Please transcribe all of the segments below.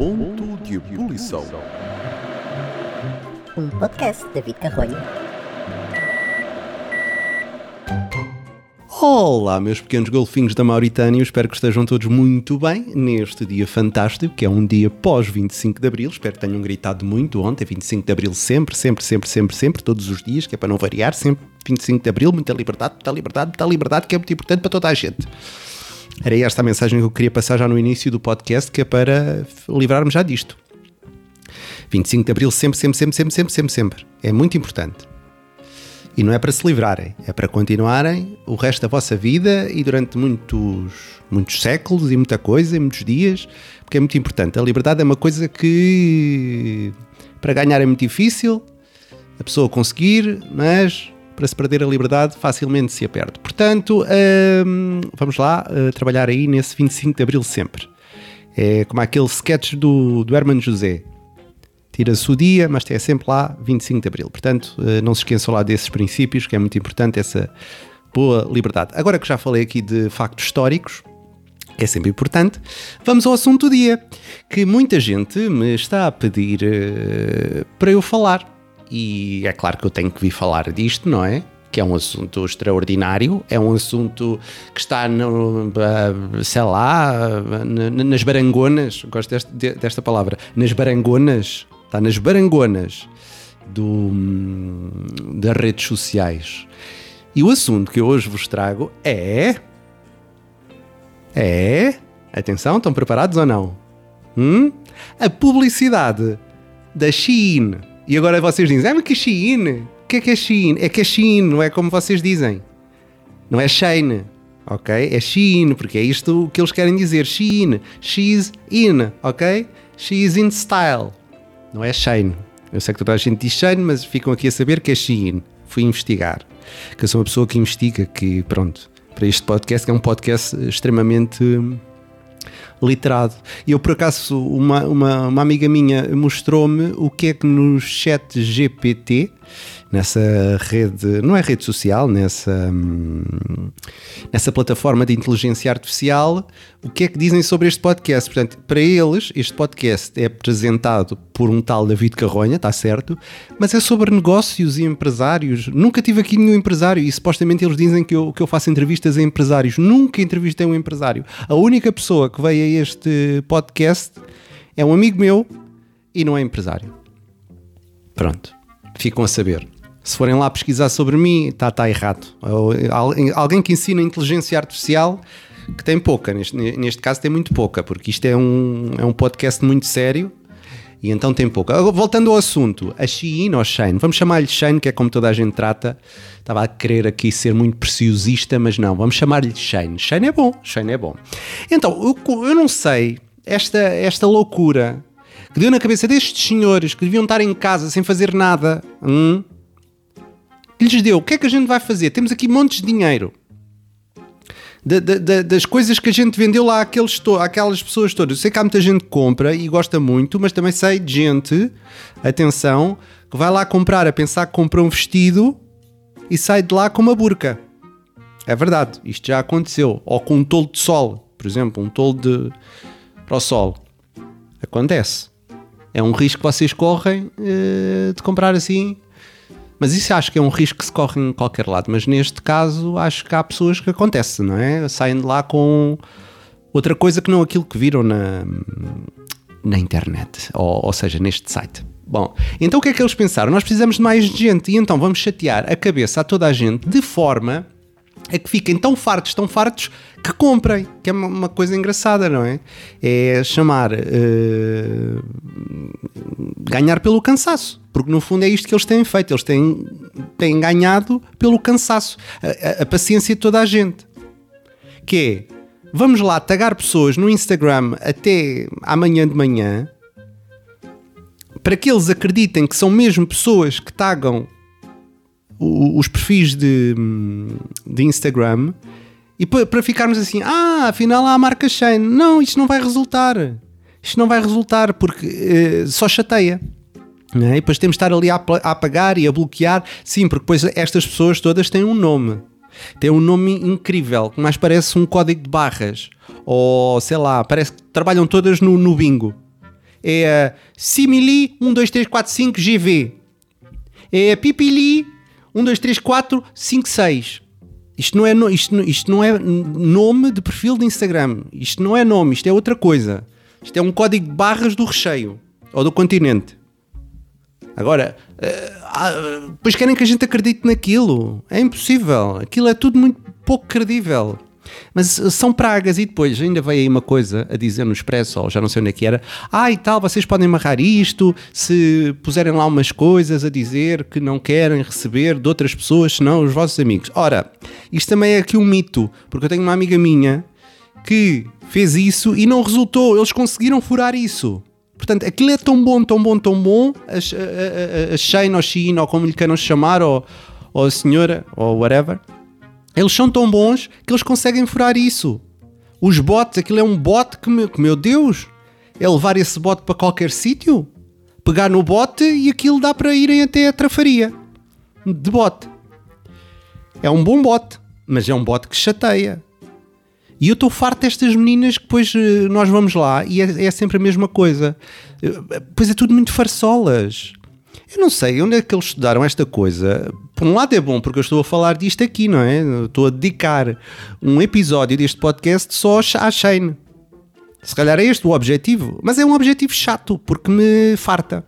Ponto de Ebulição. Um podcast de David Carrolho. Olá, meus pequenos golfinhos da Mauritânia, espero que estejam todos muito bem neste dia fantástico, que é um dia pós 25 de Abril. Espero que tenham gritado muito ontem, 25 de Abril sempre, sempre, sempre, sempre, sempre, todos os dias, que é para não variar, sempre 25 de Abril, muita liberdade, muita liberdade, muita liberdade, que é muito importante para toda a gente. Era esta a mensagem que eu queria passar já no início do podcast, que é para livrar-me já disto. 25 de Abril sempre, sempre, sempre, sempre, sempre, sempre, sempre. É muito importante. E não é para se livrarem, é para continuarem o resto da vossa vida e durante muitos, muitos séculos e muita coisa, e muitos dias, porque é muito importante. A liberdade é uma coisa que para ganhar é muito difícil, a pessoa conseguir, mas para se perder a liberdade facilmente se a perde. Portanto, hum, vamos lá uh, trabalhar aí nesse 25 de Abril sempre. É como aquele sketch do, do Herman José tira-se o dia, mas é sempre lá 25 de Abril. Portanto, eh, não se esqueçam lá desses princípios, que é muito importante essa boa liberdade. Agora que já falei aqui de factos históricos, que é sempre importante, vamos ao assunto do dia, que muita gente me está a pedir uh, para eu falar. E é claro que eu tenho que vir falar disto, não é? que é um assunto extraordinário, é um assunto que está, no, sei lá, nas barangonas, gosto desta, palavra, nas barangonas está nas barangonas do, das redes sociais. E o assunto que eu hoje vos trago é. É. Atenção, estão preparados ou não? Hum? A publicidade da Shein. E agora vocês dizem, ah, que Shein? O que é que é Shein? É que é Shein, não é como vocês dizem. Não é Shein, ok? É Shein, porque é isto que eles querem dizer. Shein, she's in, ok? She's in style. Não é Shane. Eu sei que toda a gente diz Shane, mas ficam aqui a saber que é Shein. Fui investigar. Que eu sou uma pessoa que investiga, que pronto, para este podcast, que é um podcast extremamente literado. E eu, por acaso, uma, uma, uma amiga minha mostrou-me o que é que no chat GPT nessa rede, não é rede social, nessa, hum, nessa plataforma de inteligência artificial, o que é que dizem sobre este podcast. Portanto, para eles, este podcast é apresentado por um tal David Carronha, está certo, mas é sobre negócios e empresários. Nunca tive aqui nenhum empresário e supostamente eles dizem que eu, que eu faço entrevistas a empresários. Nunca entrevistei um empresário. A única pessoa que veio a este podcast é um amigo meu e não é empresário. Pronto, ficam a saber se forem lá pesquisar sobre mim, está tá errado. Alguém que ensina inteligência artificial, que tem pouca, neste, neste caso tem muito pouca, porque isto é um, é um podcast muito sério e então tem pouca. Voltando ao assunto, a Shein ou Shane, vamos chamar-lhe Shane, que é como toda a gente trata. Estava a querer aqui ser muito preciosista, mas não, vamos chamar-lhe Shane. Shane é bom, Shane é bom. Então, eu, eu não sei, esta, esta loucura que deu na cabeça destes senhores que deviam estar em casa sem fazer nada. Hum? que lhes deu. O que é que a gente vai fazer? Temos aqui montes de dinheiro. Da, da, das coisas que a gente vendeu lá àqueles àquelas pessoas todas. Eu sei que há muita gente que compra e gosta muito, mas também sei de gente, atenção, que vai lá comprar a pensar que comprou um vestido e sai de lá com uma burca. É verdade, isto já aconteceu. Ou com um tolo de sol, por exemplo, um tolo de para o sol. Acontece. É um risco que vocês correm uh, de comprar assim mas isso acho que é um risco que se corre em qualquer lado. Mas neste caso, acho que há pessoas que acontece, não é? Saem de lá com outra coisa que não aquilo que viram na, na internet, ou, ou seja, neste site. Bom, então o que é que eles pensaram? Nós precisamos de mais gente e então vamos chatear a cabeça a toda a gente de forma a que fiquem tão fartos, tão fartos que comprem, que é uma coisa engraçada, não é? É chamar uh, ganhar pelo cansaço, porque no fundo é isto que eles têm feito, eles têm, têm ganhado pelo cansaço, a, a, a paciência de toda a gente, que é vamos lá tagar pessoas no Instagram até amanhã de manhã para que eles acreditem que são mesmo pessoas que tagam os perfis de, de Instagram e para ficarmos assim, ah, afinal há a marca Shane. Não, isto não vai resultar. Isto não vai resultar porque uh, só chateia. É? E depois temos de estar ali a, a apagar e a bloquear. Sim, porque depois estas pessoas todas têm um nome. Tem um nome incrível, que mais parece um código de barras. Ou sei lá, parece que trabalham todas no, no bingo. é a Simili 12345GV. É a Pipili 1234556. Isto não, é, no- isto, isto não é nome de perfil de Instagram. Isto não é nome, isto é outra coisa. Isto é um código de barras do recheio ou do continente. Agora, eh, ah, depois querem que a gente acredite naquilo. É impossível. Aquilo é tudo muito pouco credível. Mas eh, são pragas e depois ainda veio aí uma coisa a dizer no Expresso, ou já não sei onde é que era. Ah, e tal, vocês podem amarrar isto se puserem lá umas coisas a dizer que não querem receber de outras pessoas senão os vossos amigos. Ora, isto também é aqui um mito, porque eu tenho uma amiga minha que fez isso e não resultou. Eles conseguiram furar isso. Portanto, aquilo é tão bom, tão bom, tão bom. A, a, a, a Shane ou Shein, ou como lhe queiram chamar, ou, ou a senhora, ou whatever. Eles são tão bons que eles conseguem furar isso. Os bots, aquilo é um bot que, meu, que, meu Deus, é levar esse bot para qualquer sítio, pegar no bot e aquilo dá para irem até a trafaria de bot. É um bom bot, mas é um bot que chateia. E eu estou farto destas meninas que depois eh, nós vamos lá e é, é sempre a mesma coisa. Eh, Pois é tudo muito farsolas. Eu não sei onde é que eles estudaram esta coisa. Por um lado é bom, porque eu estou a falar disto aqui, não é? Estou a dedicar um episódio deste podcast só à Shane. Se calhar é este o objetivo, mas é um objetivo chato, porque me farta.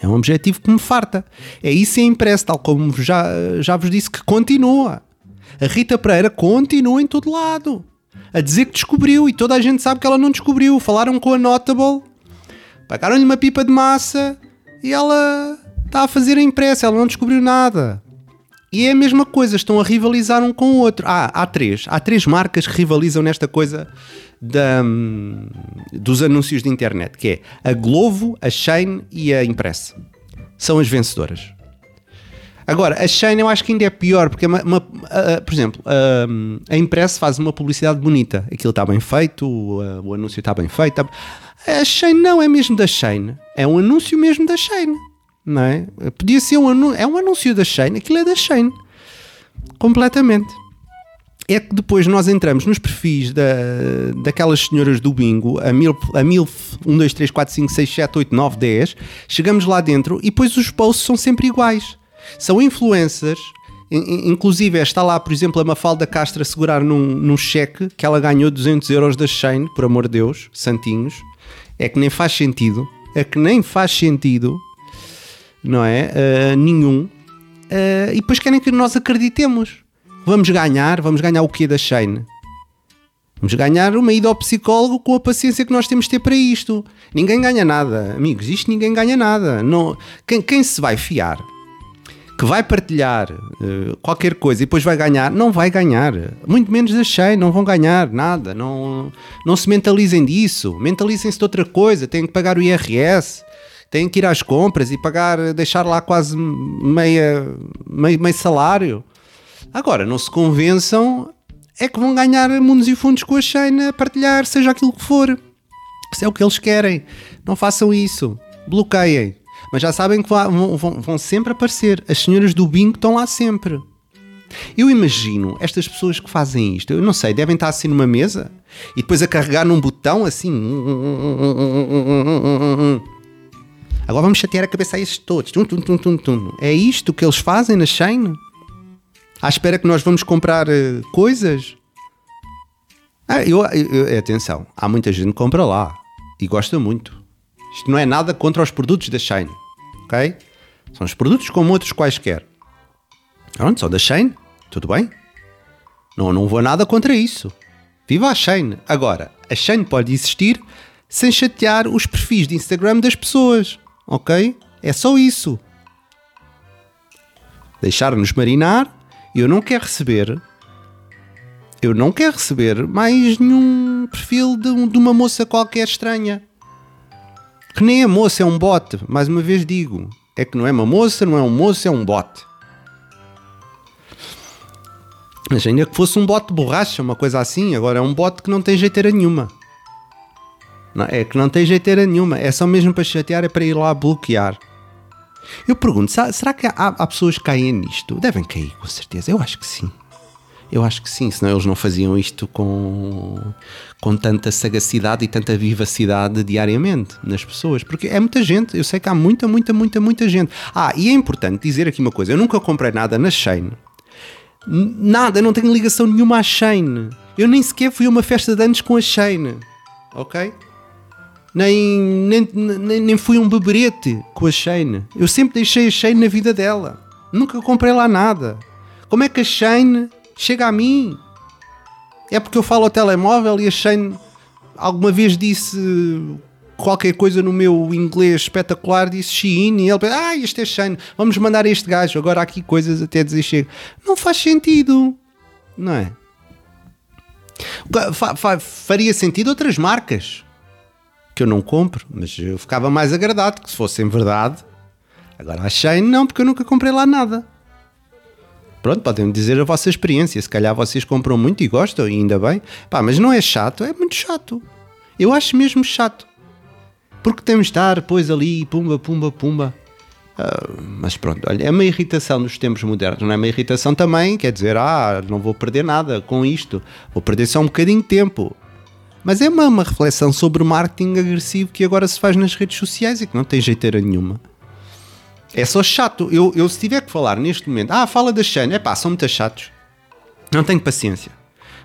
É um objetivo que me farta. É isso e é impresso, tal como já, já vos disse, que continua. A Rita Pereira continua em todo lado. A dizer que descobriu e toda a gente sabe que ela não descobriu. Falaram com a Notable, pagaram-lhe uma pipa de massa e ela está a fazer a impressa, ela não descobriu nada. E é a mesma coisa, estão a rivalizar um com o outro. Ah, há três. Há três marcas que rivalizam nesta coisa da, hum, dos anúncios de internet, que é a Glovo, a Shane e a Impressa. São as vencedoras. Agora, a Shane eu acho que ainda é pior, porque, é uma, uma- por exemplo, a, a Impress faz uma publicidade bonita. Aquilo está bem feito, o, o anúncio está bem feito. A Shane não é mesmo da Shane. É um anúncio mesmo da Shane. Não é? Podia ser um anúncio, é um anúncio da Shane, aquilo é da Shane. Completamente. É que depois nós entramos nos perfis da, daquelas senhoras do bingo, a MILF, a MILF 1, 2, 3, 4, 5, 6, 7, 8, 9, 10, chegamos lá dentro e depois os posts são sempre iguais. São influencers, in- in- inclusive está lá, por exemplo, a Mafalda Castro a segurar num, num cheque que ela ganhou 200 euros da Shane, por amor de Deus, santinhos. É que nem faz sentido, é que nem faz sentido, não é? Ah, nenhum. Ah, e depois querem que nós acreditemos. Vamos ganhar, vamos ganhar o quê da Shane? Vamos ganhar uma ida ao psicólogo com a paciência que nós temos de ter para isto. Ninguém ganha nada, amigos, isto ninguém ganha nada. Não, quem, quem se vai fiar, que vai partilhar eh, qualquer coisa e depois vai ganhar, não vai ganhar. Muito menos Shane, não vão ganhar nada. Não, não se mentalizem disso. Mentalizem-se de outra coisa. Têm que pagar o IRS, têm que ir às compras e pagar, deixar lá quase meia, meio, meio salário. Agora, não se convençam, é que vão ganhar mundos e fundos com a Shane a partilhar, seja aquilo que for. Se é o que eles querem. Não façam isso. Bloqueiem. Mas já sabem que vão, vão- vão sempre aparecer. As senhoras do bingo estão lá sempre. Eu imagino estas pessoas que fazem isto, eu não sei, devem estar assim numa mesa e depois a carregar num botão assim. Agora vamos chatear a cabeça a estes todos. É isto que eles fazem na Shane? À espera que nós vamos comprar eh, coisas? Ah, eu, eu- atenção, há muita gente que compra lá e gosta muito. Isto não é nada contra os produtos da Shine, ok? São os produtos como outros quaisquer. Pronto, são da Shine, tudo bem? Não, não vou nada contra isso. Viva a Shine! Agora, a Shine pode existir sem chatear os perfis de Instagram das pessoas, ok? É só isso. Deixar-nos marinar. Eu não quero receber eu não quero receber mais nenhum perfil de, de uma moça qualquer estranha. Que nem a moça é um bot, mais uma vez digo. É que não é uma moça, não é um moço, é um bot. Mas ainda que fosse um bot de borracha, uma coisa assim, agora é um bot que não tem jeiteira nenhuma. Não, é que não tem jeiteira nenhuma, é só mesmo para chatear, é para ir lá bloquear. Eu pergunto, será, será que há, há pessoas que caem nisto? Devem cair, com certeza, eu acho que sim. Eu acho que sim, senão eles não faziam isto com, com tanta sagacidade e tanta vivacidade diariamente nas pessoas. Porque é muita gente, eu sei que há muita, muita, muita, muita gente. Ah, e é importante dizer aqui uma coisa: eu nunca comprei nada na Shane. Nada, não tenho ligação nenhuma à Shane. Eu nem sequer fui a uma festa de anos com a Shane. Ok? Nem, nem, nem, nem fui um beberete com a Shane. Eu sempre deixei a Shane na vida dela. Nunca comprei lá nada. Como é que a Shane chega a mim. É porque eu falo ao telemóvel e a Shane alguma vez disse qualquer coisa no meu inglês espetacular, disse Shein e ele pensa, ah, este é Shane, vamos mandar este gajo. Agora aqui coisas até dizer chega. Não faz sentido, não é? Fa fa faria sentido outras marcas que eu não compro, mas eu ficava mais agradado que se fossem verdade. Agora a Shane não, porque eu nunca comprei lá nada. Pronto, podem dizer a vossa experiência. Se calhar vocês compram muito e gostam, e ainda bem. Pá, mas não é chato, é muito chato. Eu acho mesmo chato. Porque temos de estar, depois ali, pumba, pumba, pumba. Uh, mas pronto, olha, é uma irritação nos tempos modernos, não é uma irritação também, quer dizer, ah, não vou perder nada com isto, vou perder só um bocadinho de tempo. Mas é uma, uma reflexão sobre o marketing agressivo que agora se faz nas redes sociais e que não tem jeiteira nenhuma. É só chato. Eu, eu se tiver que falar neste momento, ah, fala da Shane, é pá, são muito chatos. Não tenho paciência.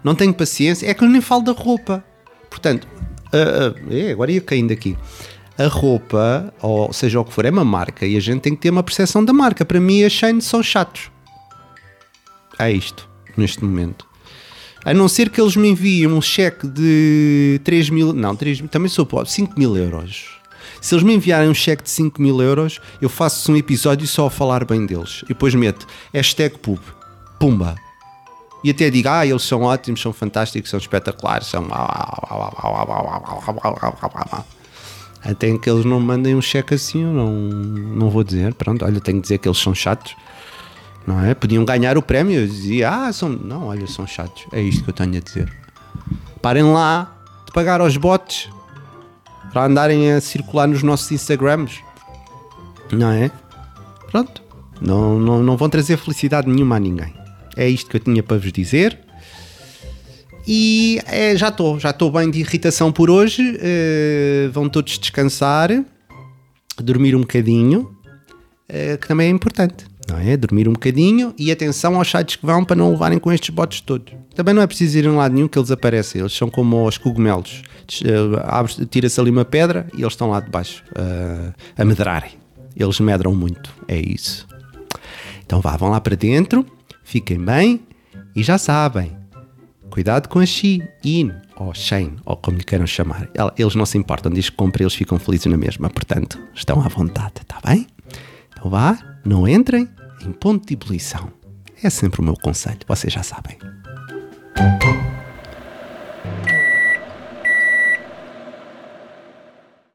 Não tenho paciência. É que eu nem falo da roupa. Portanto, uh, uh, agora ia caindo aqui. A roupa, ou seja o que for, é uma marca e a gente tem que ter uma percepção da marca. Para mim, a Shane são chatos. É isto, neste momento. A não ser que eles me enviem um cheque de 3 mil, não, 3, também sou pobre, 5 mil euros se eles me enviarem um cheque de 5 mil euros, eu faço um episódio só a falar bem deles. E depois meto hashtag pub. Pumba. E até digo, ah, eles são ótimos, são fantásticos, são espetaculares, são. Até que eles não mandem um cheque assim, eu não, não vou dizer. Pronto, olha, tenho que dizer que eles são chatos. Não é? Podiam ganhar o prémio. Eu dizia, ah, são. Não, olha, são chatos. É isto que eu tenho a dizer. Parem lá de pagar aos bots para andarem a circular nos nossos Instagrams. Não é? Pronto. Não, não, não vão trazer felicidade nenhuma a ninguém. É isto que eu tinha para vos dizer. E é, já estou, já estou bem de irritação por hoje. Uh, vão todos descansar, dormir um bocadinho, uh, que também é importante não é? Dormir um bocadinho e atenção aos sites que vão para não levarem com estes botes todos. Também não é preciso ir em lado nenhum que eles aparecem, eles são como os cogumelos. Uh, Tira-se ali uma pedra e eles estão lá debaixo uh, a medrarem. Eles medram muito, é isso. Então vá, vão lá para dentro, fiquem bem e já sabem. Cuidado com a Shein ou Shane, ou como lhe queiram chamar. Eles não se importam, diz que compra, eles ficam felizes na mesma. Portanto, estão à vontade, está bem? Vá, não entrem em ponto de ebulição. É sempre o meu conselho, vocês já sabem.